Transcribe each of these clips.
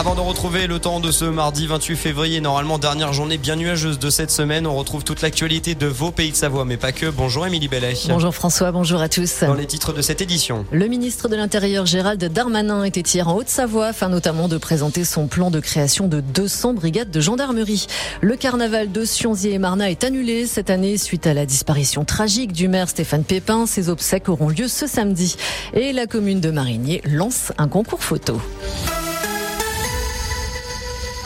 Avant de retrouver le temps de ce mardi 28 février, normalement dernière journée bien nuageuse de cette semaine, on retrouve toute l'actualité de vos pays de Savoie, mais pas que. Bonjour Émilie Bellet. Bonjour François, bonjour à tous. Dans les titres de cette édition. Le ministre de l'Intérieur Gérald Darmanin était hier en Haute-Savoie afin notamment de présenter son plan de création de 200 brigades de gendarmerie. Le carnaval de Sionzier et Marna est annulé cette année suite à la disparition tragique du maire Stéphane Pépin. Ses obsèques auront lieu ce samedi. Et la commune de Marigné lance un concours photo.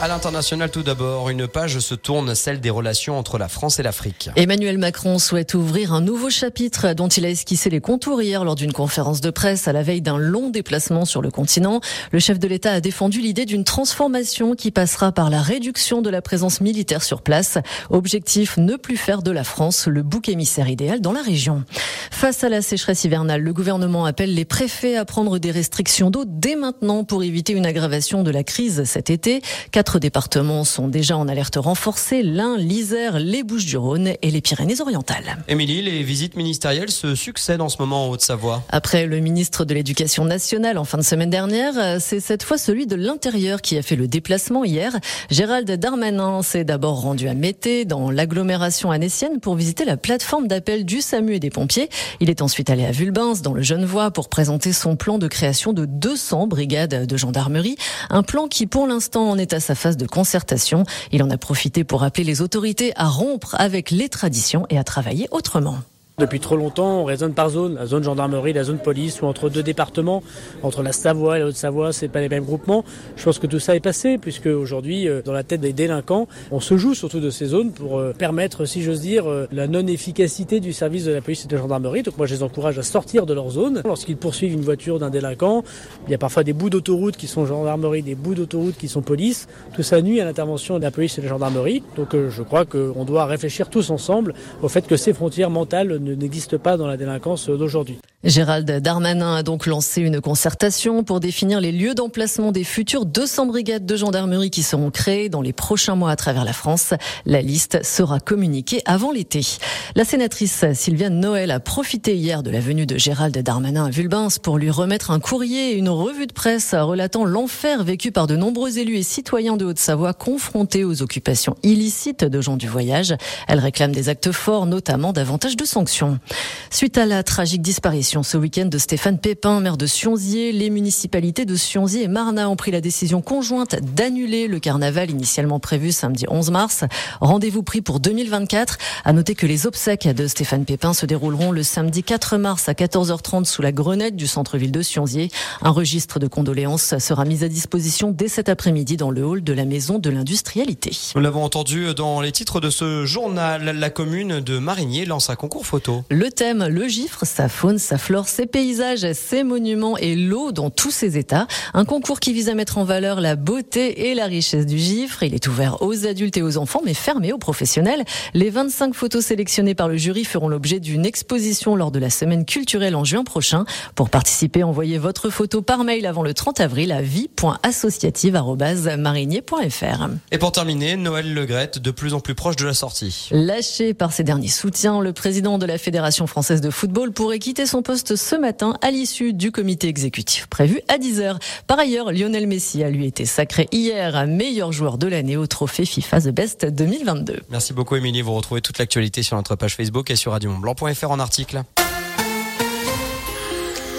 À l'international, tout d'abord, une page se tourne, celle des relations entre la France et l'Afrique. Emmanuel Macron souhaite ouvrir un nouveau chapitre dont il a esquissé les contours hier lors d'une conférence de presse à la veille d'un long déplacement sur le continent. Le chef de l'État a défendu l'idée d'une transformation qui passera par la réduction de la présence militaire sur place. Objectif, ne plus faire de la France le bouc émissaire idéal dans la région. Face à la sécheresse hivernale, le gouvernement appelle les préfets à prendre des restrictions d'eau dès maintenant pour éviter une aggravation de la crise cet été. Départements sont déjà en alerte renforcée, l'Ain, l'Isère, les Bouches-du-Rhône et les Pyrénées-Orientales. Émilie, les visites ministérielles se succèdent en ce moment en Haute-Savoie. Après le ministre de l'Éducation nationale en fin de semaine dernière, c'est cette fois celui de l'Intérieur qui a fait le déplacement hier. Gérald Darmanin s'est d'abord rendu à Mété, dans l'agglomération annécienne, pour visiter la plateforme d'appel du SAMU et des pompiers. Il est ensuite allé à Vulbins, dans le Genevois, pour présenter son plan de création de 200 brigades de gendarmerie. Un plan qui, pour l'instant, en est à sa phase de concertation. Il en a profité pour appeler les autorités à rompre avec les traditions et à travailler autrement. Depuis trop longtemps, on raisonne par zone, la zone gendarmerie, la zone police, ou entre deux départements, entre la Savoie et la Haute-Savoie, c'est pas les mêmes groupements. Je pense que tout ça est passé, puisque aujourd'hui, euh, dans la tête des délinquants, on se joue surtout de ces zones pour euh, permettre, si j'ose dire, euh, la non-efficacité du service de la police et de la gendarmerie. Donc moi, je les encourage à sortir de leur zone. Lorsqu'ils poursuivent une voiture d'un délinquant, il y a parfois des bouts d'autoroute qui sont gendarmerie, des bouts d'autoroute qui sont police. Tout ça nuit à l'intervention de la police et de la gendarmerie. Donc je crois qu'on doit réfléchir tous ensemble au fait que ces frontières mentales n'existe pas dans la délinquance d'aujourd'hui. Gérald Darmanin a donc lancé une concertation pour définir les lieux d'emplacement des futures 200 brigades de gendarmerie qui seront créées dans les prochains mois à travers la France. La liste sera communiquée avant l'été. La sénatrice Sylviane Noël a profité hier de la venue de Gérald Darmanin à Vulbins pour lui remettre un courrier et une revue de presse relatant l'enfer vécu par de nombreux élus et citoyens de Haute-Savoie confrontés aux occupations illicites de gens du voyage. Elle réclame des actes forts, notamment davantage de sanctions. Suite à la tragique disparition ce week-end de Stéphane Pépin, maire de Sionzier, les municipalités de Sionzier et Marna ont pris la décision conjointe d'annuler le carnaval initialement prévu samedi 11 mars. Rendez-vous pris pour 2024. À noter que les obsèques de Stéphane Pépin se dérouleront le samedi 4 mars à 14h30 sous la grenette du centre-ville de Sionzier. Un registre de condoléances sera mis à disposition dès cet après-midi dans le hall de la maison de l'industrialité. Nous l'avons entendu dans les titres de ce journal. La commune de Marigné lance un concours photo. Le thème, le gifre, sa faune, sa flore, ses paysages, ses monuments et l'eau dans tous ses états. Un concours qui vise à mettre en valeur la beauté et la richesse du gifre. Il est ouvert aux adultes et aux enfants, mais fermé aux professionnels. Les 25 photos sélectionnées par le jury feront l'objet d'une exposition lors de la semaine culturelle en juin prochain. Pour participer, envoyez votre photo par mail avant le 30 avril à vie.associative.marinier.fr. Et pour terminer, Noël Legrette, de plus en plus proche de la sortie. Lâché par ses derniers soutiens, le président de la Fédération française de football pourrait quitter son poste ce matin à l'issue du comité exécutif prévu à 10h. Par ailleurs, Lionel Messi a lui été sacré hier meilleur joueur de l'année au trophée FIFA The Best 2022. Merci beaucoup Émilie, vous retrouvez toute l'actualité sur notre page Facebook et sur radiomontblanc.fr en article.